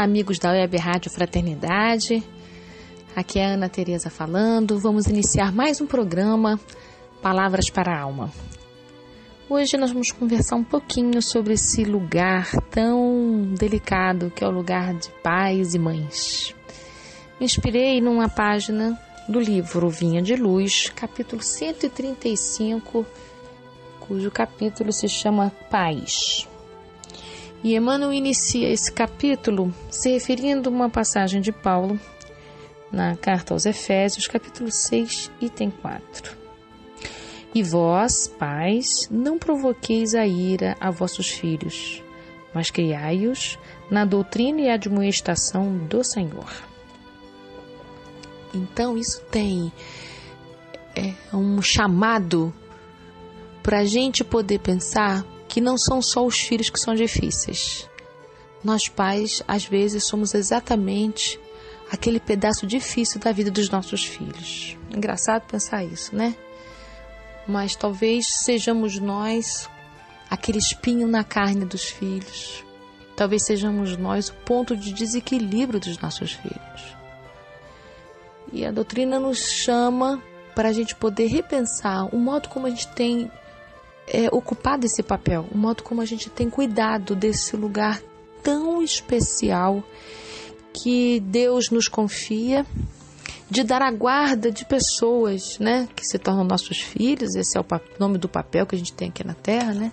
Olá, amigos da Web Rádio Fraternidade. Aqui é a Ana Tereza falando. Vamos iniciar mais um programa Palavras para a Alma. Hoje nós vamos conversar um pouquinho sobre esse lugar tão delicado que é o lugar de pais e mães. Me inspirei numa página do livro Vinha de Luz, capítulo 135, cujo capítulo se chama Pais. E Emmanuel inicia esse capítulo se referindo a uma passagem de Paulo na carta aos Efésios, capítulo 6, item 4. E vós, pais, não provoqueis a ira a vossos filhos, mas criai-os na doutrina e admoestação do Senhor. Então, isso tem é, um chamado para a gente poder pensar que não são só os filhos que são difíceis. Nós pais, às vezes, somos exatamente aquele pedaço difícil da vida dos nossos filhos. Engraçado pensar isso, né? Mas talvez sejamos nós aquele espinho na carne dos filhos. Talvez sejamos nós o ponto de desequilíbrio dos nossos filhos. E a doutrina nos chama para a gente poder repensar o modo como a gente tem é, ocupado esse papel, o modo como a gente tem cuidado desse lugar tão especial que Deus nos confia de dar a guarda de pessoas, né, que se tornam nossos filhos, esse é o nome do papel que a gente tem aqui na Terra, né,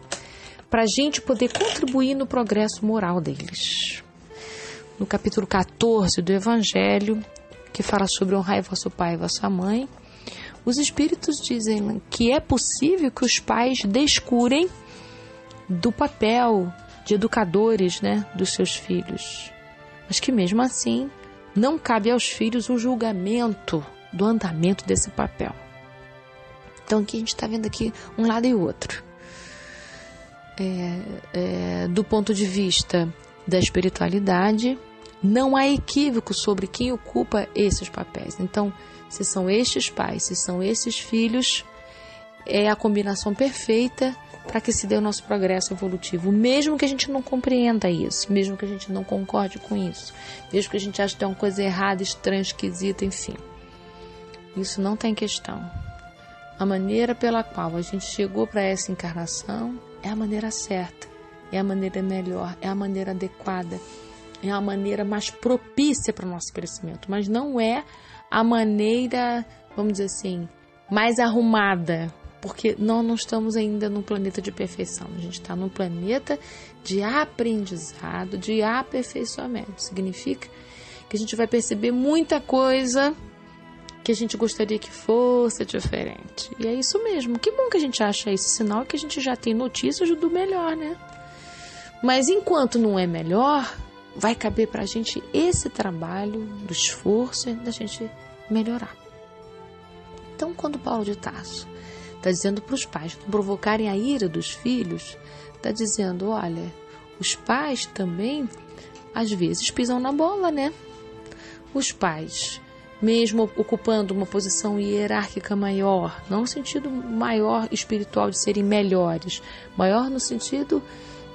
para a gente poder contribuir no progresso moral deles. No capítulo 14 do Evangelho, que fala sobre honrar vosso pai e vossa mãe, os espíritos dizem que é possível que os pais descurem do papel de educadores né, dos seus filhos, mas que mesmo assim não cabe aos filhos um julgamento do andamento desse papel. Então aqui a gente está vendo aqui um lado e outro. É, é, do ponto de vista da espiritualidade, não há equívoco sobre quem ocupa esses papéis. Então, se são estes pais, se são esses filhos, é a combinação perfeita para que se dê o nosso progresso evolutivo, mesmo que a gente não compreenda isso, mesmo que a gente não concorde com isso, mesmo que a gente ache que tem uma coisa errada, estranha, esquisita, enfim. Isso não tem questão. A maneira pela qual a gente chegou para essa encarnação é a maneira certa, é a maneira melhor, é a maneira adequada, é a maneira mais propícia para o nosso crescimento, mas não é a maneira, vamos dizer assim, mais arrumada, porque nós não estamos ainda no planeta de perfeição, a gente está no planeta de aprendizado, de aperfeiçoamento. Significa que a gente vai perceber muita coisa que a gente gostaria que fosse diferente. E é isso mesmo. Que bom que a gente acha esse sinal que a gente já tem notícias do melhor, né? Mas enquanto não é melhor, vai caber para a gente esse trabalho do esforço da gente melhorar. Então, quando Paulo de Tarso está dizendo para os pais não provocarem a ira dos filhos, está dizendo: olha, os pais também às vezes pisam na bola, né? Os pais, mesmo ocupando uma posição hierárquica maior, não no sentido maior espiritual de serem melhores, maior no sentido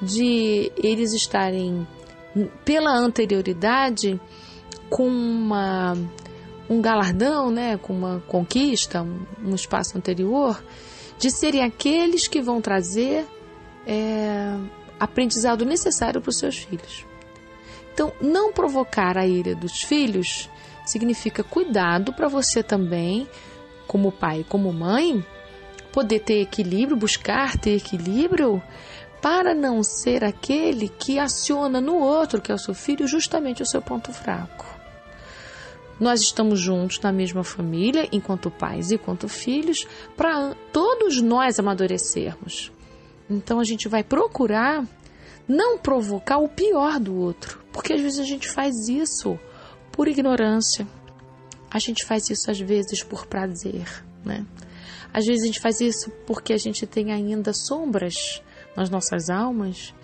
de eles estarem pela anterioridade com uma, um galardão, né, com uma conquista, um espaço anterior, de serem aqueles que vão trazer é, aprendizado necessário para os seus filhos. Então, não provocar a ira dos filhos significa cuidado para você também, como pai e como mãe, poder ter equilíbrio, buscar ter equilíbrio para não ser aquele que aciona no outro, que é o seu filho, justamente o seu ponto fraco. Nós estamos juntos na mesma família, enquanto pais e enquanto filhos, para todos nós amadurecermos. Então a gente vai procurar não provocar o pior do outro, porque às vezes a gente faz isso por ignorância, a gente faz isso às vezes por prazer, né? Às vezes a gente faz isso porque a gente tem ainda sombras nas nossas almas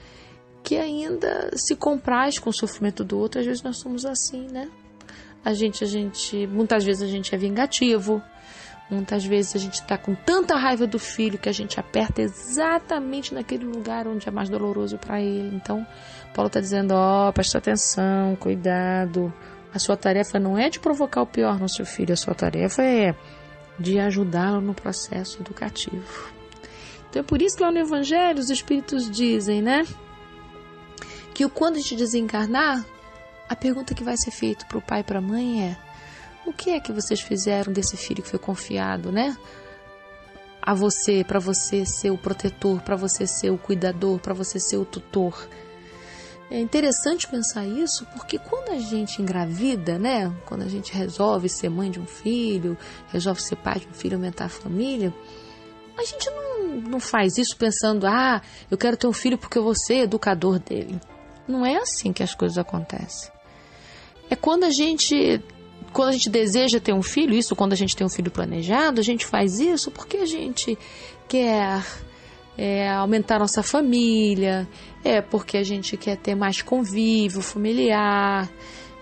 que ainda se compraz com o sofrimento do outro. Às vezes nós somos assim, né? A gente, a gente, muitas vezes a gente é vingativo, muitas vezes a gente está com tanta raiva do filho que a gente aperta exatamente naquele lugar onde é mais doloroso para ele. Então, Paulo está dizendo: ó, oh, presta atenção, cuidado. A sua tarefa não é de provocar o pior no seu filho, a sua tarefa é de ajudá-lo no processo educativo. Então é por isso que lá no Evangelho os Espíritos dizem, né? Que quando a gente desencarnar, a pergunta que vai ser feita para o pai e para a mãe é: o que é que vocês fizeram desse filho que foi confiado, né? A você, para você ser o protetor, para você ser o cuidador, para você ser o tutor. É interessante pensar isso porque quando a gente engravida, né? Quando a gente resolve ser mãe de um filho, resolve ser pai de um filho, aumentar a família, a gente não, não faz isso pensando, ah, eu quero ter um filho porque eu vou ser educador dele. Não é assim que as coisas acontecem. É quando a gente quando a gente deseja ter um filho, isso quando a gente tem um filho planejado, a gente faz isso porque a gente quer é, aumentar nossa família, é porque a gente quer ter mais convívio familiar,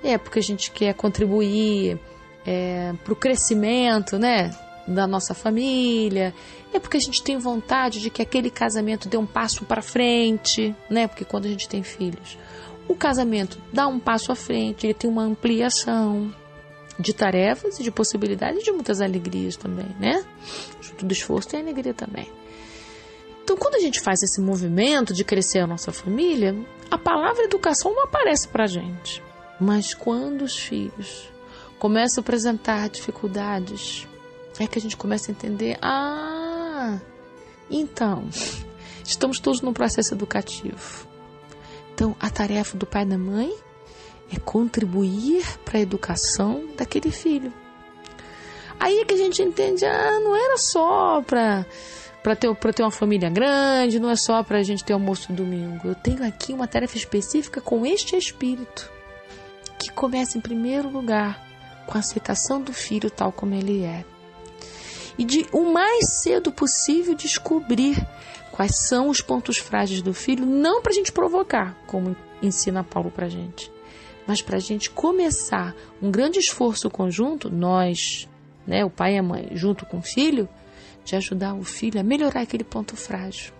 é porque a gente quer contribuir é, para o crescimento né, da nossa família, é porque a gente tem vontade de que aquele casamento dê um passo para frente, né? Porque quando a gente tem filhos, o casamento dá um passo à frente, ele tem uma ampliação de tarefas e de possibilidades de muitas alegrias também, né? Junto do esforço tem alegria também. Então, quando a gente faz esse movimento de crescer a nossa família, a palavra educação não aparece para gente. Mas quando os filhos começam a apresentar dificuldades, é que a gente começa a entender: ah, então, estamos todos num processo educativo. Então, a tarefa do pai e da mãe é contribuir para a educação daquele filho. Aí é que a gente entende: ah, não era só para para ter, ter uma família grande, não é só para a gente ter almoço domingo. Eu tenho aqui uma tarefa específica com este espírito, que começa em primeiro lugar com a aceitação do filho tal como ele é. E de o mais cedo possível descobrir quais são os pontos frágeis do filho, não para a gente provocar, como ensina Paulo para a gente, mas para a gente começar um grande esforço conjunto, nós, né, o pai e a mãe, junto com o filho, de ajudar o filho a melhorar aquele ponto frágil.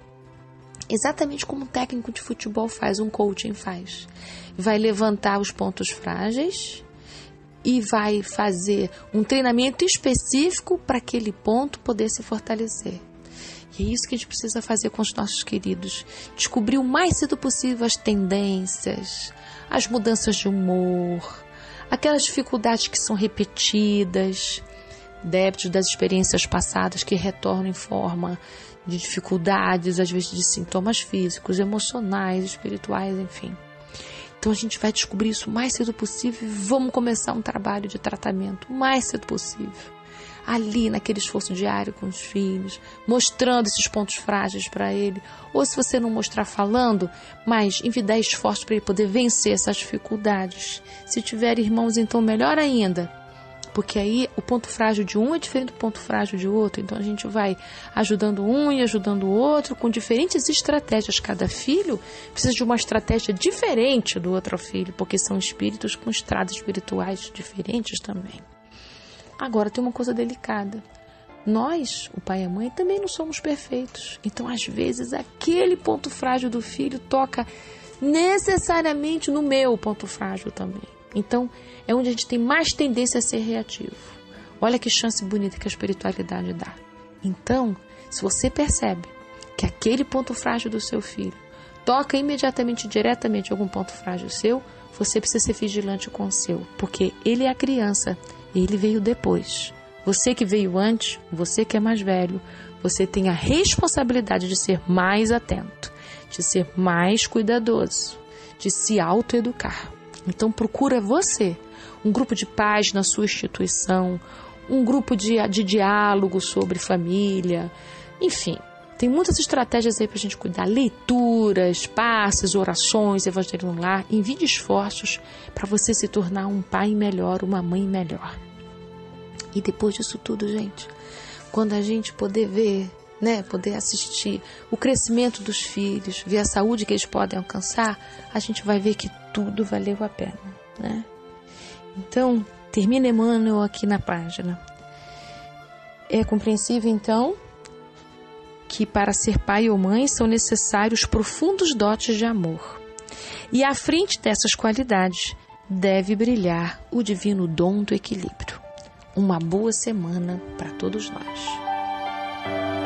Exatamente como um técnico de futebol faz, um coaching faz. Vai levantar os pontos frágeis e vai fazer um treinamento específico para aquele ponto poder se fortalecer. E é isso que a gente precisa fazer com os nossos queridos. Descobrir o mais cedo possível as tendências, as mudanças de humor, aquelas dificuldades que são repetidas, débitos das experiências passadas que retornam em forma de dificuldades, às vezes de sintomas físicos, emocionais, espirituais, enfim. Então a gente vai descobrir isso o mais cedo possível e vamos começar um trabalho de tratamento o mais cedo possível. Ali, naquele esforço diário com os filhos, mostrando esses pontos frágeis para ele. Ou se você não mostrar falando, mas envidar esforço para ele poder vencer essas dificuldades. Se tiver irmãos, então melhor ainda porque aí o ponto frágil de um é diferente do ponto frágil de outro, então a gente vai ajudando um e ajudando o outro com diferentes estratégias. Cada filho precisa de uma estratégia diferente do outro filho, porque são espíritos com estradas espirituais diferentes também. Agora tem uma coisa delicada. Nós, o pai e a mãe, também não somos perfeitos. Então, às vezes, aquele ponto frágil do filho toca necessariamente no meu ponto frágil também. Então, é onde a gente tem mais tendência a ser reativo. Olha que chance bonita que a espiritualidade dá. Então, se você percebe que aquele ponto frágil do seu filho toca imediatamente, diretamente algum ponto frágil seu, você precisa ser vigilante com o seu, porque ele é a criança, ele veio depois. Você que veio antes, você que é mais velho, você tem a responsabilidade de ser mais atento, de ser mais cuidadoso, de se autoeducar. Então procura você um grupo de paz na sua instituição, um grupo de, de diálogo sobre família, enfim, Tem muitas estratégias aí para a gente cuidar: leituras, passes, orações, evangelho no lar. Envie esforços para você se tornar um pai melhor, uma mãe melhor. E depois disso tudo, gente, quando a gente poder ver, né, poder assistir o crescimento dos filhos, ver a saúde que eles podem alcançar, a gente vai ver que tudo valeu a pena, né? Então, termina Emmanuel aqui na página. É compreensível, então, que para ser pai ou mãe são necessários profundos dotes de amor. E à frente dessas qualidades deve brilhar o divino dom do equilíbrio. Uma boa semana para todos nós.